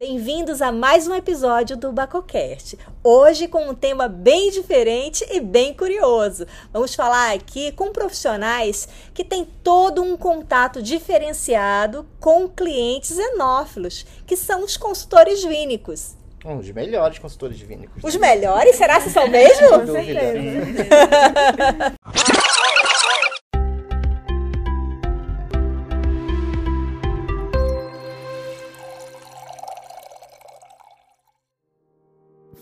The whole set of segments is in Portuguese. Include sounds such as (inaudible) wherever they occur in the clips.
Bem-vindos a mais um episódio do Bacocast. Hoje com um tema bem diferente e bem curioso. Vamos falar aqui com profissionais que têm todo um contato diferenciado com clientes enófilos, que são os consultores vínicos. Um dos melhores consultores vínicos. Os melhores? Será que são mesmo? Sem dúvida. (laughs)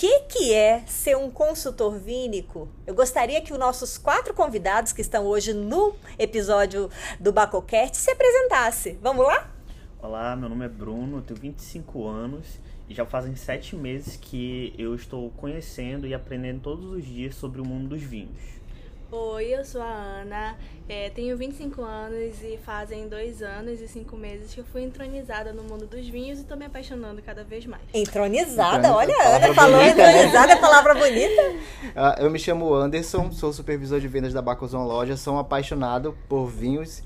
que, que é ser um consultor vínico, eu gostaria que os nossos quatro convidados que estão hoje no episódio do Bacocast se apresentassem. Vamos lá? Olá, meu nome é Bruno, tenho 25 anos e já fazem sete meses que eu estou conhecendo e aprendendo todos os dias sobre o mundo dos vinhos. Oi, eu sou a Ana, é, tenho 25 anos e fazem dois anos e cinco meses que eu fui entronizada no mundo dos vinhos e estou me apaixonando cada vez mais. Entronizada, olha, a Ana falou bonita, né? entronizada, palavra bonita. (laughs) Ah, eu me chamo Anderson, sou supervisor de vendas da Bacozão Loja, sou um apaixonado por vinhos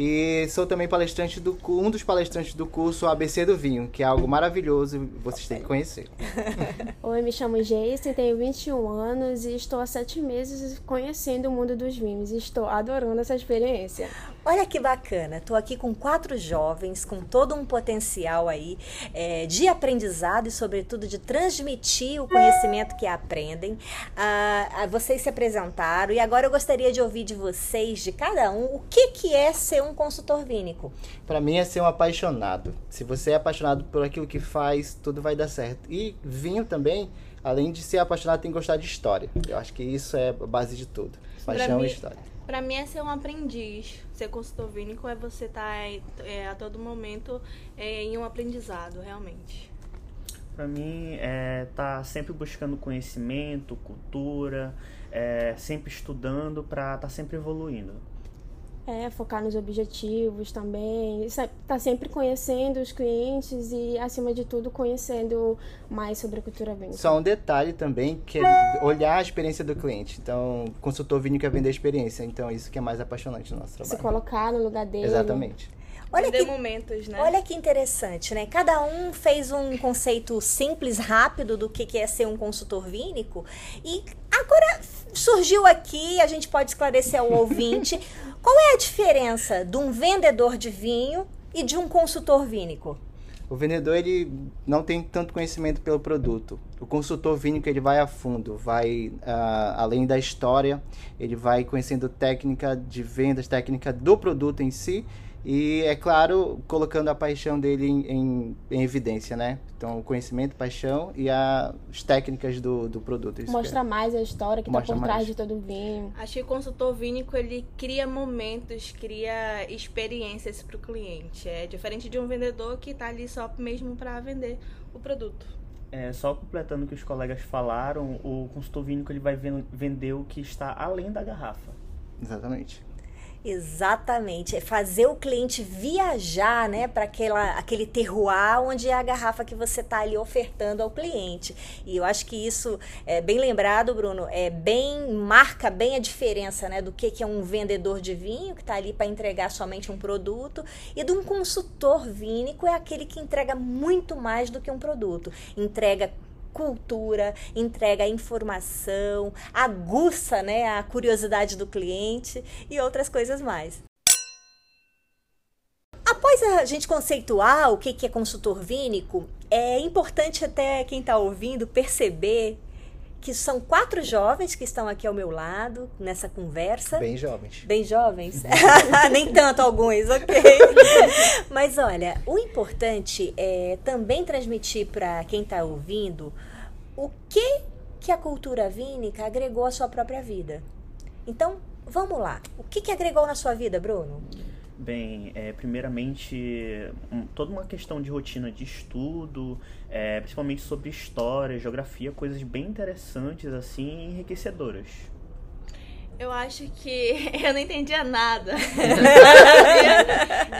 e sou também palestrante do um dos palestrantes do curso ABC do Vinho, que é algo maravilhoso e vocês têm que conhecer. (laughs) Oi, me chamo Jason, tenho 21 anos e estou há sete meses conhecendo o mundo dos vinhos. Estou adorando essa experiência. Olha que bacana, estou aqui com quatro jovens com todo um potencial aí é, de aprendizado e, sobretudo, de transmitir o conhecimento que aprendem. Ah, ah, vocês se apresentaram e agora eu gostaria de ouvir de vocês, de cada um, o que, que é ser um consultor vínico. Pra mim é ser um apaixonado. Se você é apaixonado por aquilo que faz, tudo vai dar certo. E vinho também, além de ser apaixonado, tem que gostar de história. Eu acho que isso é a base de tudo. Paixão mim- e história. Para mim é ser um aprendiz. Ser consultor vínico é você estar a todo momento é, em um aprendizado, realmente. Para mim, é tá sempre buscando conhecimento, cultura, é, sempre estudando para estar sempre evoluindo. É, focar nos objetivos também, estar sempre conhecendo os clientes e, acima de tudo, conhecendo mais sobre a cultura vinho. Só um detalhe também, que é olhar a experiência do cliente. Então, o consultor vinho quer vender a experiência. Então, isso que é mais apaixonante no nosso Se trabalho. colocar no lugar dele. Exatamente. Olha que momentos, né? Olha que interessante, né? Cada um fez um conceito simples, rápido do que que é ser um consultor vínico. E agora surgiu aqui, a gente pode esclarecer ao ouvinte, (laughs) qual é a diferença de um vendedor de vinho e de um consultor vínico? O vendedor, ele não tem tanto conhecimento pelo produto. O consultor vínico, ele vai a fundo, vai ah, além da história, ele vai conhecendo técnica de vendas, técnica do produto em si, e, é claro, colocando a paixão dele em, em- em evidência, né? Então, o conhecimento, paixão e a- as técnicas do, do produto. Isso Mostra mais a história que está Mostra por trás mais. de todo o vinho. Acho que o consultor vínico ele cria momentos, cria experiências para o cliente. É diferente de um vendedor que está ali só mesmo para vender o produto. É, só completando o que os colegas falaram, o consultor vínico ele vai ven- vender o que está além da garrafa. Exatamente. Exatamente, é fazer o cliente viajar, né, para aquele terroir onde é a garrafa que você está ali ofertando ao cliente. E eu acho que isso é bem lembrado, Bruno, é bem marca bem a diferença, né, do que que é um vendedor de vinho que está ali para entregar somente um produto e de um consultor vínico é aquele que entrega muito mais do que um produto, entrega cultura, entrega informação, aguça né, a curiosidade do cliente e outras coisas mais. Após a gente conceituar o que é consultor vínico, é importante até quem está ouvindo perceber que são quatro jovens que estão aqui ao meu lado nessa conversa. Bem jovens. Bem jovens? (laughs) Nem tanto alguns, ok. (laughs) Mas olha, o importante é também transmitir para quem está ouvindo o que, que a cultura vínica agregou à sua própria vida. Então, vamos lá. O que, que agregou na sua vida, Bruno? Bem, é, primeiramente, um, toda uma questão de rotina de estudo, é, principalmente sobre história, geografia, coisas bem interessantes, assim, e enriquecedoras. Eu acho que (laughs) eu não entendia nada. (laughs)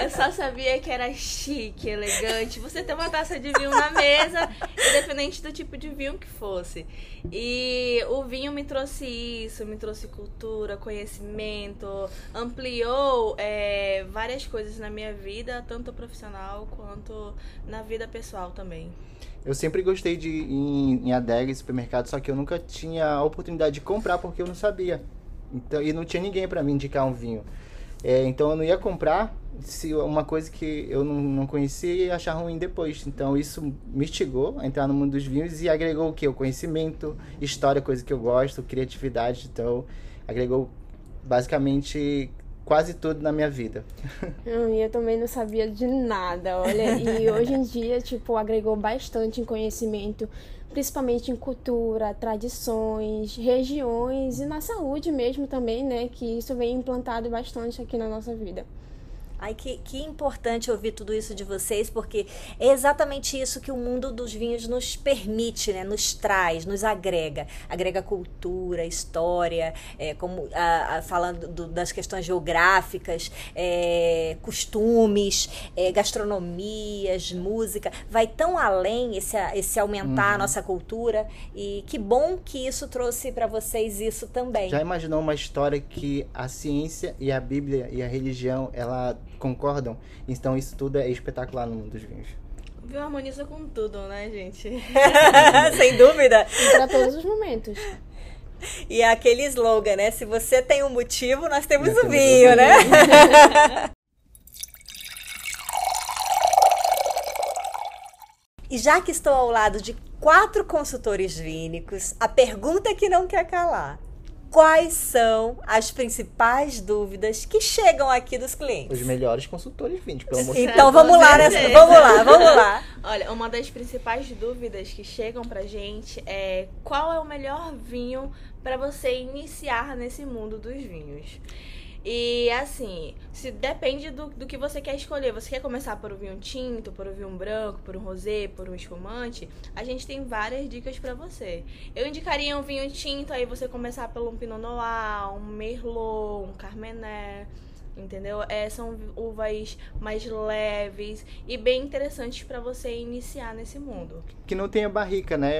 eu só sabia que era chique, elegante. Você ter uma taça de vinho na mesa, independente do tipo de vinho que fosse. E o vinho me trouxe isso, me trouxe cultura, conhecimento, ampliou é, várias coisas na minha vida, tanto profissional quanto na vida pessoal também. Eu sempre gostei de ir em, em adega, supermercado, só que eu nunca tinha a oportunidade de comprar porque eu não sabia. Então, e não tinha ninguém para me indicar um vinho. É, então eu não ia comprar se uma coisa que eu não, não conhecia e achar ruim depois. Então isso me instigou a entrar no mundo dos vinhos e agregou o que? O conhecimento, história, coisa que eu gosto, criatividade. Então agregou basicamente quase tudo na minha vida. Hum, eu também não sabia de nada, olha. E hoje em dia, tipo, agregou bastante em conhecimento principalmente em cultura, tradições, regiões e na saúde mesmo também, né? Que isso vem implantado bastante aqui na nossa vida. Ai, que, que importante ouvir tudo isso de vocês, porque é exatamente isso que o mundo dos vinhos nos permite, né? Nos traz, nos agrega. Agrega cultura, história, é, como a, a, falando do, das questões geográficas, é, costumes, é, gastronomias, música. Vai tão além esse, esse aumentar uhum. a nossa cultura. E que bom que isso trouxe para vocês isso também. Já imaginou uma história que a ciência e a Bíblia e a religião, ela concordam? Então isso tudo é espetacular no mundo dos vinhos. Viu harmoniza com tudo, né, gente? (laughs) Sem dúvida. Para todos os momentos. E é aquele slogan, né? Se você tem um motivo, nós temos o vinho, né? (laughs) e já que estou ao lado de quatro consultores vínicos, a pergunta que não quer calar quais são as principais dúvidas que chegam aqui dos clientes. Os melhores consultores vindos, pelo amor de Deus. Então vamos lá, nessa, vamos lá, vamos lá. (laughs) Olha, uma das principais dúvidas que chegam pra gente é qual é o melhor vinho para você iniciar nesse mundo dos vinhos. E assim, se depende do, do que você quer escolher. Você quer começar por um vinho tinto, por um vinho branco, por um rosé, por um espumante? A gente tem várias dicas para você. Eu indicaria um vinho tinto, aí você começar pelo um Pinot Noir, um Merlot, um Carmener entendeu? É, são uvas mais leves e bem interessantes para você iniciar nesse mundo. Que não tenha barrica, né,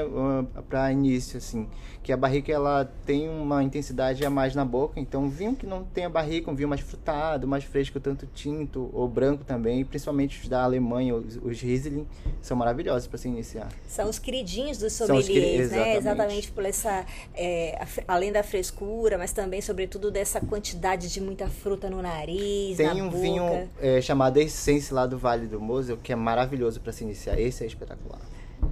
para início assim, que a barrica ela tem uma intensidade a mais na boca, então vinho que não tenha barrica, um vinho mais frutado, mais fresco, tanto tinto ou branco também, principalmente os da Alemanha, os, os Riesling, são maravilhosos para se iniciar. São os queridinhos dos sommeliers, né? Exatamente por essa, é, além da frescura, mas também sobretudo dessa quantidade de muita fruta no nariz nariz, Tem um boca. vinho é, chamado Essence lá do Vale do Mosel, que é maravilhoso para se iniciar. Esse é espetacular.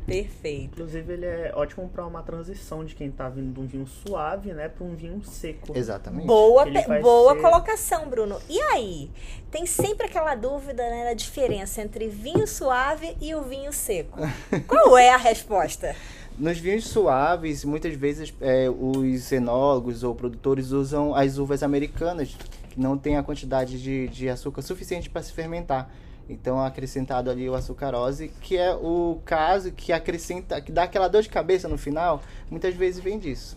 Perfeito. Inclusive, ele é ótimo para uma transição de quem tá vindo de um vinho suave, né, para um vinho seco. Exatamente. Boa, boa ser... colocação, Bruno. E aí? Tem sempre aquela dúvida, né, da diferença entre vinho suave e o vinho seco. (laughs) Qual é a resposta? Nos vinhos suaves, muitas vezes é, os enólogos ou produtores usam as uvas americanas, não tem a quantidade de, de açúcar suficiente para se fermentar. Então, acrescentado ali o açucarose, que é o caso que acrescenta, que dá aquela dor de cabeça no final, muitas vezes vem disso.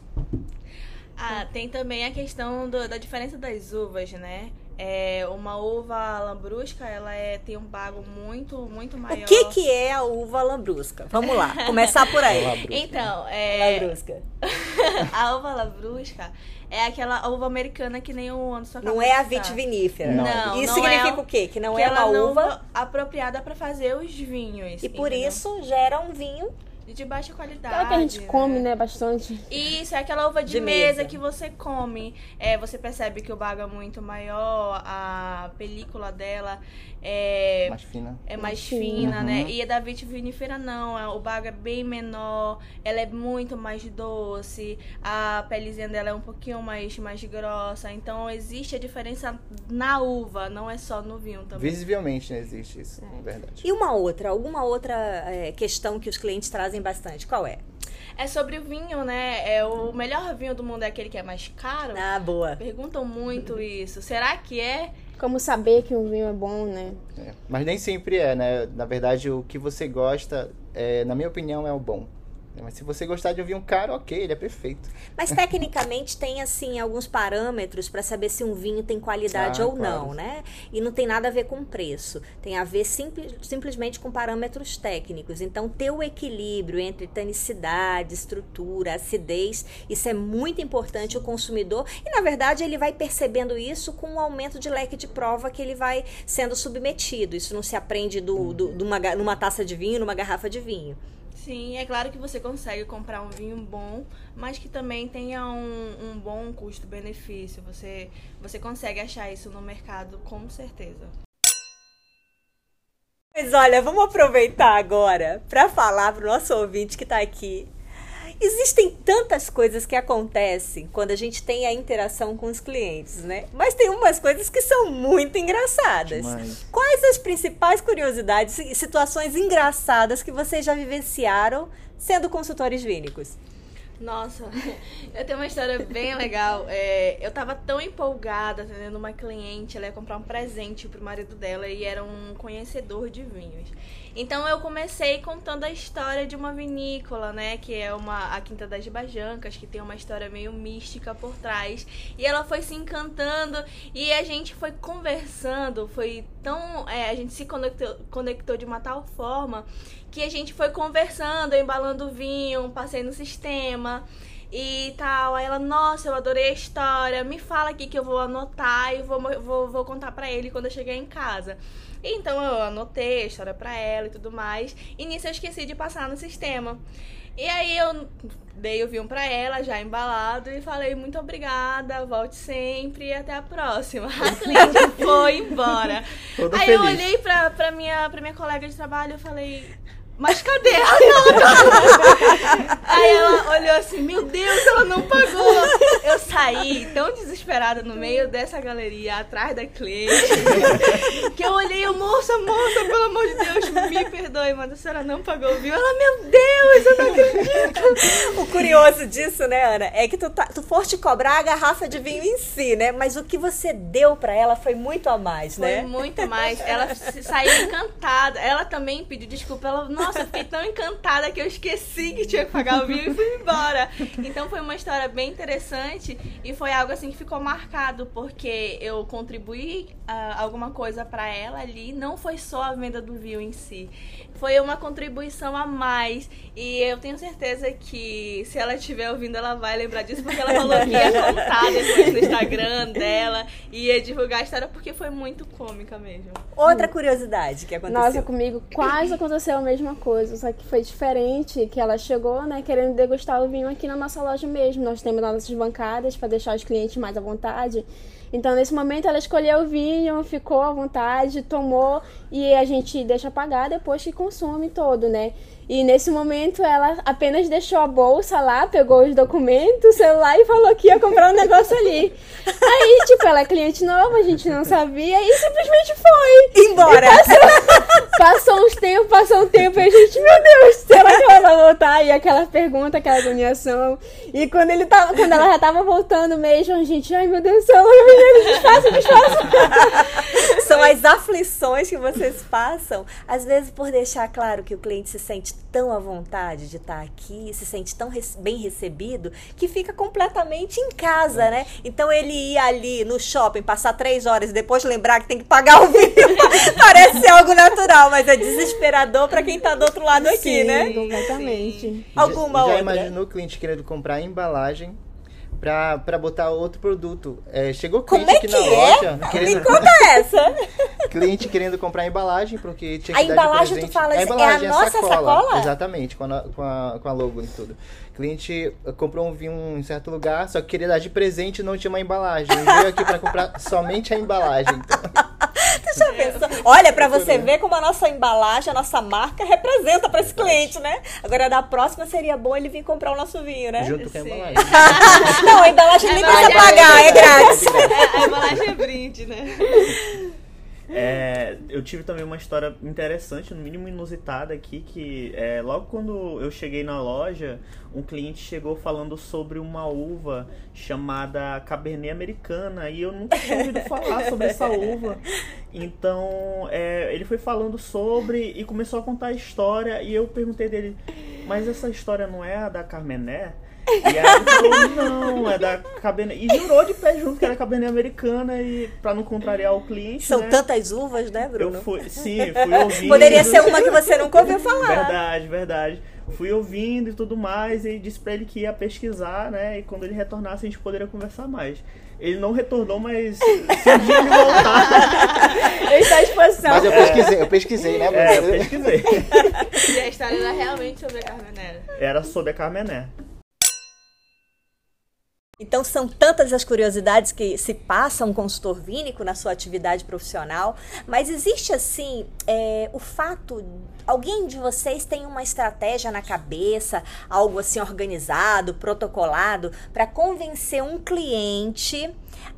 Ah, tem também a questão do, da diferença das uvas, né? É, uma uva lambrusca, ela é, tem um bago muito, muito maior. O que, que é a uva lambrusca? Vamos lá, começar por aí. então, é... Lambrusca. (laughs) a uva lambrusca é aquela uva americana que nem o Anderson Não é a vitivinífera. Não. não isso não significa é, o quê? Que não que é uma uva apropriada para fazer os vinhos. E entendeu? por isso gera um vinho de baixa qualidade. Aquela que a gente né? come, né, bastante. Isso, é aquela uva de, de mesa, mesa, que você come. É, você percebe que o bago é muito maior, a película dela é mais fina. É mais fina, né? Uhum. E a da vitivinífera não, é, o bago é bem menor, ela é muito mais doce, a pelezinha dela é um pouquinho mais, mais grossa. Então existe a diferença na uva, não é só no vinho também. Visivelmente não existe isso, é. verdade. E uma outra, alguma outra é, questão que os clientes trazem bastante, qual é? É sobre o vinho, né? É o melhor vinho do mundo é aquele que é mais caro. Ah, boa. Perguntam muito isso. Será que é? como saber que um vinho é bom, né? É, mas nem sempre é, né? Na verdade, o que você gosta, é, na minha opinião, é o bom. Mas se você gostar de um vinho caro, ok, ele é perfeito. Mas tecnicamente tem assim alguns parâmetros para saber se um vinho tem qualidade Ah, ou não, né? E não tem nada a ver com preço. Tem a ver simplesmente com parâmetros técnicos. Então ter o equilíbrio entre tanicidade, estrutura, acidez, isso é muito importante o consumidor e na verdade ele vai percebendo isso com o aumento de leque de prova que ele vai sendo submetido. Isso não se aprende do, do, de uma numa taça de vinho, numa garrafa de vinho. Sim, é claro que você consegue comprar um vinho bom, mas que também tenha um, um bom custo-benefício. Você, você consegue achar isso no mercado, com certeza. Mas olha, vamos aproveitar agora para falar para o nosso ouvinte que está aqui. Existem tantas coisas que acontecem quando a gente tem a interação com os clientes, né? Mas tem umas coisas que são muito engraçadas. Demais. Quais as principais curiosidades e situações engraçadas que vocês já vivenciaram sendo consultores vínicos? Nossa, (laughs) eu tenho uma história bem legal. É, eu tava tão empolgada atendendo uma cliente, ela ia comprar um presente pro marido dela e era um conhecedor de vinhos. Então eu comecei contando a história de uma vinícola, né, que é uma a Quinta das Bajancas, que tem uma história meio mística por trás. E ela foi se encantando e a gente foi conversando, foi tão, é, a gente se conectou, conectou de uma tal forma que a gente foi conversando, embalando vinho, passei no sistema e tal. Aí ela, nossa, eu adorei a história, me fala aqui que eu vou anotar e vou, vou, vou contar pra ele quando eu chegar em casa. Então eu anotei a história pra ela e tudo mais. E nisso eu esqueci de passar no sistema. E aí eu dei o vinho pra ela, já embalado, e falei muito obrigada, volte sempre e até a próxima. A (laughs) cliente foi embora. Aí eu feliz. olhei pra, pra, minha, pra minha colega de trabalho e falei, mas cadê ela? Aí ela olhou assim, meu Deus, ela não pagou. Eu saí tão desesperada no meio dessa galeria, atrás da cliente, que eu olhei, eu, moça, moça, pelo amor de Deus, me perdoe, mas a senhora não pagou vinho. Ela, meu Deus, eu não acredito. O curioso disso, né, Ana, é que tu, tá, tu foste cobrar a garrafa de vinho em si, né? Mas o que você deu pra ela foi muito a mais, Foi né? muito mais. Ela saiu encantada. Ela também pediu desculpa. Ela, nossa, eu fiquei tão encantada que eu esqueci que tinha que pagar o vinho e fui embora. Então foi uma história bem interessante e foi algo assim que ficou marcado porque eu contribuí ah, alguma coisa pra ela ali. Não foi só a venda do vinho em si. Foi uma contribuição a mais. E eu tenho certeza que se ela estiver ouvindo, ela vai lembrar disso, porque ela falou que ia contar depois no Instagram dela e ia divulgar a história porque foi muito cômica mesmo. Outra curiosidade que aconteceu. Nossa, comigo quase aconteceu a mesma coisa, só que foi diferente, que ela chegou, né, querendo degustar o vinho aqui na nossa loja mesmo. Nós temos nossas bancadas para deixar os clientes mais à vontade. Então, nesse momento, ela escolheu o vinho, ficou à vontade, tomou e a gente deixa pagar depois que consome todo, né? E nesse momento ela apenas deixou a bolsa lá, pegou os documentos, o celular e falou que ia comprar um negócio ali. Aí, tipo, ela é cliente nova, a gente não sabia e simplesmente foi. Embora! Passou uns tempos, passou um tempo e a gente, meu Deus, será que ela vai voltar? E aquela pergunta, aquela agoniação. E quando ele tava, quando ela já tava voltando mesmo, a gente, ai meu Deus do céu, menina, desfaça, desfaça. São as aflições que vocês passam, às vezes por deixar claro que o cliente se sente tão à vontade de estar aqui, se sente tão bem recebido, que fica completamente em casa, né? Então ele ir ali no shopping, passar três horas e depois lembrar que tem que pagar o vinho, natural, mas é desesperador para quem tá do outro lado aqui, Sim, né? completamente. Alguma já, outra? Já imaginou o cliente querendo comprar a embalagem pra, pra botar outro produto? É, chegou Como cliente é que aqui na é? loja, Me querendo, conta (laughs) essa. cliente querendo comprar a embalagem porque tinha A que de embalagem, tu fala, é a embalagem, nossa sacola? Exatamente, com a, com, a, com a logo e tudo. Cliente comprou um vinho em certo lugar, só que queria dar de presente e não tinha uma embalagem. Ele veio aqui pra comprar (laughs) somente a embalagem. Então, Tu já pensou? Olha, pra você ver como a nossa embalagem, a nossa marca representa pra esse cliente, né? Agora, da próxima seria bom ele vir comprar o nosso vinho, né? junto com a embalagem. (laughs) Não, a embalagem nem precisa é pagar, é brinde. grátis. É, a embalagem é brinde, né? (laughs) É, eu tive também uma história interessante, no mínimo inusitada aqui, que é, logo quando eu cheguei na loja, um cliente chegou falando sobre uma uva chamada Cabernet Americana e eu nunca tinha ouvido falar sobre essa uva. Então é, ele foi falando sobre e começou a contar a história e eu perguntei dele, mas essa história não é a da Carmené? E aí ele falou, não, é da Cabernet. E jurou de pé junto que era Cabernet americana e pra não contrariar o cliente. São né? tantas uvas, né, Bruno? Eu fui, sim, fui (laughs) ouvindo. Poderia ser uma que você nunca ouviu falar. Verdade, verdade. Fui ouvindo e tudo mais, e disse pra ele que ia pesquisar, né? E quando ele retornasse, a gente poderia conversar mais. Ele não retornou, mas se um dia ele voltar. (laughs) Ele está à disposição. Mas eu pesquisei, eu pesquisei, né, Bruno? É, eu pesquisei. E a história era realmente sobre a Carmenera. Era sobre a Carmené. Então são tantas as curiosidades que se passa um consultor vínico na sua atividade profissional, mas existe assim é, o fato, alguém de vocês tem uma estratégia na cabeça, algo assim organizado, protocolado, para convencer um cliente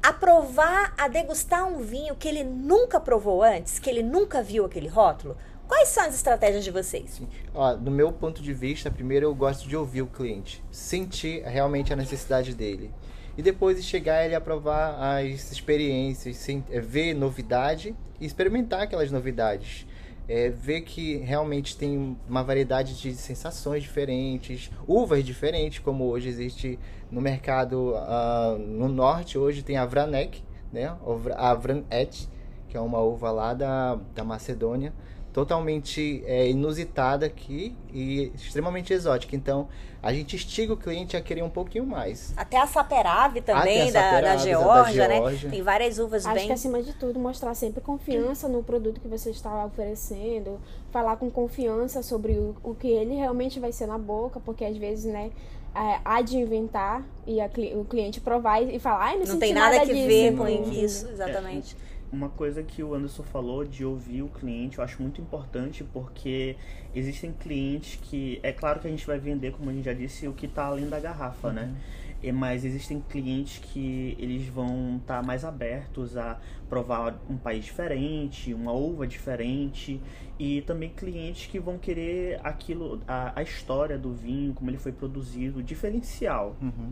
a provar, a degustar um vinho que ele nunca provou antes, que ele nunca viu aquele rótulo? Quais são as estratégias de vocês? Ó, do meu ponto de vista, primeiro eu gosto de ouvir o cliente, sentir realmente a necessidade dele. E depois de chegar ele a provar as experiências, é, ver novidade e experimentar aquelas novidades. É, ver que realmente tem uma variedade de sensações diferentes, uvas diferentes, como hoje existe no mercado ah, no norte. Hoje tem a Vranek, né? a Vranet, que é uma uva lá da, da Macedônia totalmente é, inusitada aqui e extremamente exótica. Então, a gente instiga o cliente a querer um pouquinho mais. Até a Saperave também, a da, da, Geórgia, da né? Tem várias uvas Acho bem... que acima de tudo mostrar sempre confiança no produto que você está oferecendo, falar com confiança sobre o, o que ele realmente vai ser na boca, porque às vezes, né, é, há de inventar e a o cliente provar e, e falar, ai, não, Não senti tem nada, que disso", ver com isso, exatamente. Uma coisa que o Anderson falou de ouvir o cliente, eu acho muito importante porque existem clientes que, é claro que a gente vai vender, como a gente já disse, o que está além da garrafa, né? E- Mas existem clientes que eles vão estar mais abertos a provar um país diferente, uma uva diferente, e também clientes que vão querer aquilo, a, a história do vinho, como ele foi produzido, diferencial. Uhum.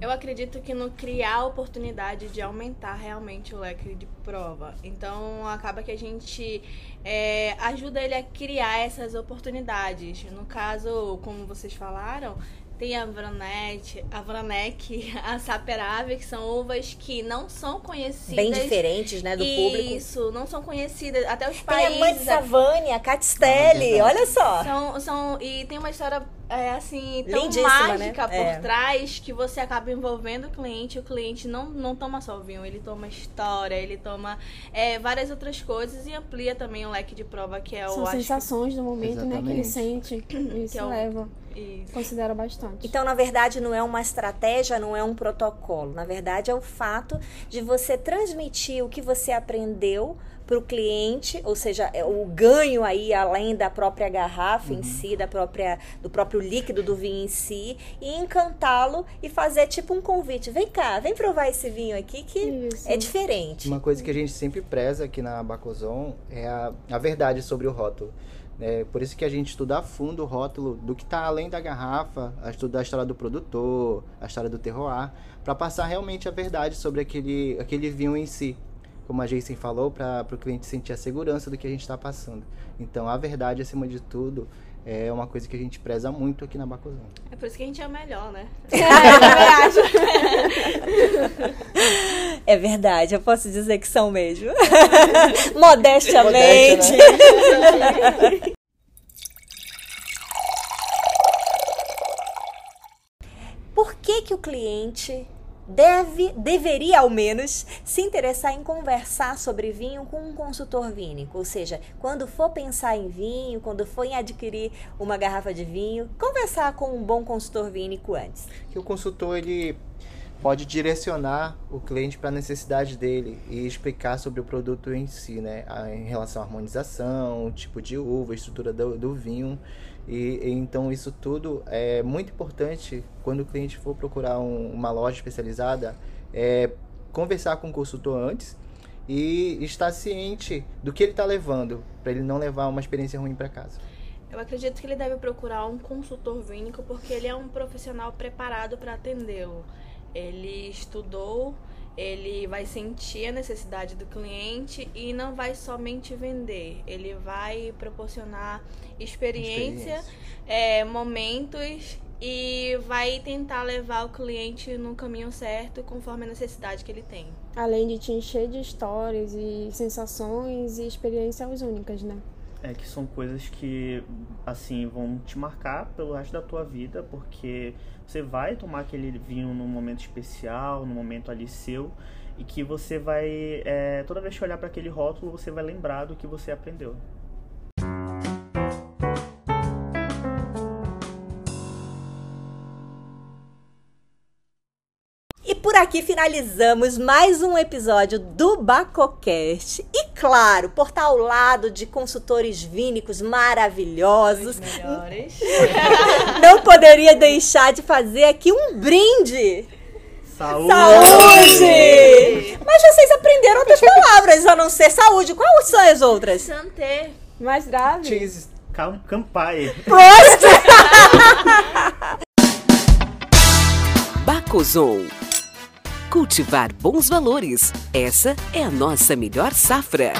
Eu acredito que no criar a oportunidade de aumentar realmente o leque de prova. Então acaba que a gente é, ajuda ele a criar essas oportunidades. No caso, como vocês falaram, tem a Vranet, a Vranek, (laughs) a Saperave, que são uvas que não são conhecidas. Bem diferentes, né, do público. Isso, não são conhecidas. Até os Tem a mãe de países. Savane, a Catistelli, Ah, olha só. São, são, e tem uma história é, assim tão Lindíssima, mágica né? por É. trás que você acaba envolvendo o cliente. O cliente não, não toma só o vinho, ele toma história, ele toma é, várias outras coisas e amplia também o leque de prova que é o São que- sensações do momento, né, que ele Exatamente. sente. Isso Que é o- leva. Isso. Considero bastante. Então, na verdade, não é uma estratégia, não é um protocolo. Na verdade, é o fato de você transmitir o que você aprendeu para o cliente, ou seja, é o ganho aí além da própria garrafa em si, da própria do próprio líquido do vinho em si, e encantá-lo e fazer tipo um convite. Vem cá, vem provar esse vinho aqui que Isso. é diferente. Uma coisa que a gente sempre preza aqui na Bacozon é a, a verdade sobre o rótulo. É por isso que a gente estuda a fundo o rótulo do que está além da garrafa, a estudar a história do produtor, a história do terroir, para passar realmente a verdade sobre aquele, aquele vinho em si. Como a Jason falou, para o cliente sentir a segurança do que a gente está passando. Então, a verdade, acima de tudo, é uma coisa que a gente preza muito aqui na Bacozon. É por isso que a gente é o melhor, né? (laughs) É verdade, eu posso dizer que são mesmo. (laughs) Modestamente. Modéstia, Por que, que o cliente deve, deveria ao menos, se interessar em conversar sobre vinho com um consultor vínico? Ou seja, quando for pensar em vinho, quando for em adquirir uma garrafa de vinho, conversar com um bom consultor vínico antes. que o consultor ele pode direcionar o cliente para a necessidade dele e explicar sobre o produto em si, né, A- em relação à harmonização, tipo de uva, estrutura do, do vinho e, então isso tudo é muito importante quando o cliente for procurar um- uma loja especializada, é conversar com o consultor antes e estar ciente do que ele está levando, para ele não levar uma experiência ruim para casa. Eu acredito que ele deve procurar um consultor vínico porque ele é um profissional preparado para atendê-lo. Ele estudou, ele vai sentir a necessidade do cliente e não vai somente vender, ele vai proporcionar experiência, experiência. É, momentos e vai tentar levar o cliente no caminho certo conforme a necessidade que ele tem. Além de te encher de histórias e sensações e experiências únicas, né? É que são coisas que, assim, vão te marcar pelo resto da tua vida, porque você vai tomar aquele vinho num momento especial, num momento ali seu, e que você vai, é, toda vez que olhar para aquele rótulo, você vai lembrar do que você aprendeu. Por aqui finalizamos mais um episódio do Bacocast. E claro, por estar ao lado de consultores vínicos maravilhosos. (laughs) Não poderia deixar de fazer aqui um brinde. Saúde! Saúde! Mas vocês aprenderam outras palavras a não ser saúde. Quais são as outras? Santé. Mais grave. Cheese. Campai. Prost! Bacozon Cultivar bons valores. Essa é a nossa melhor safra.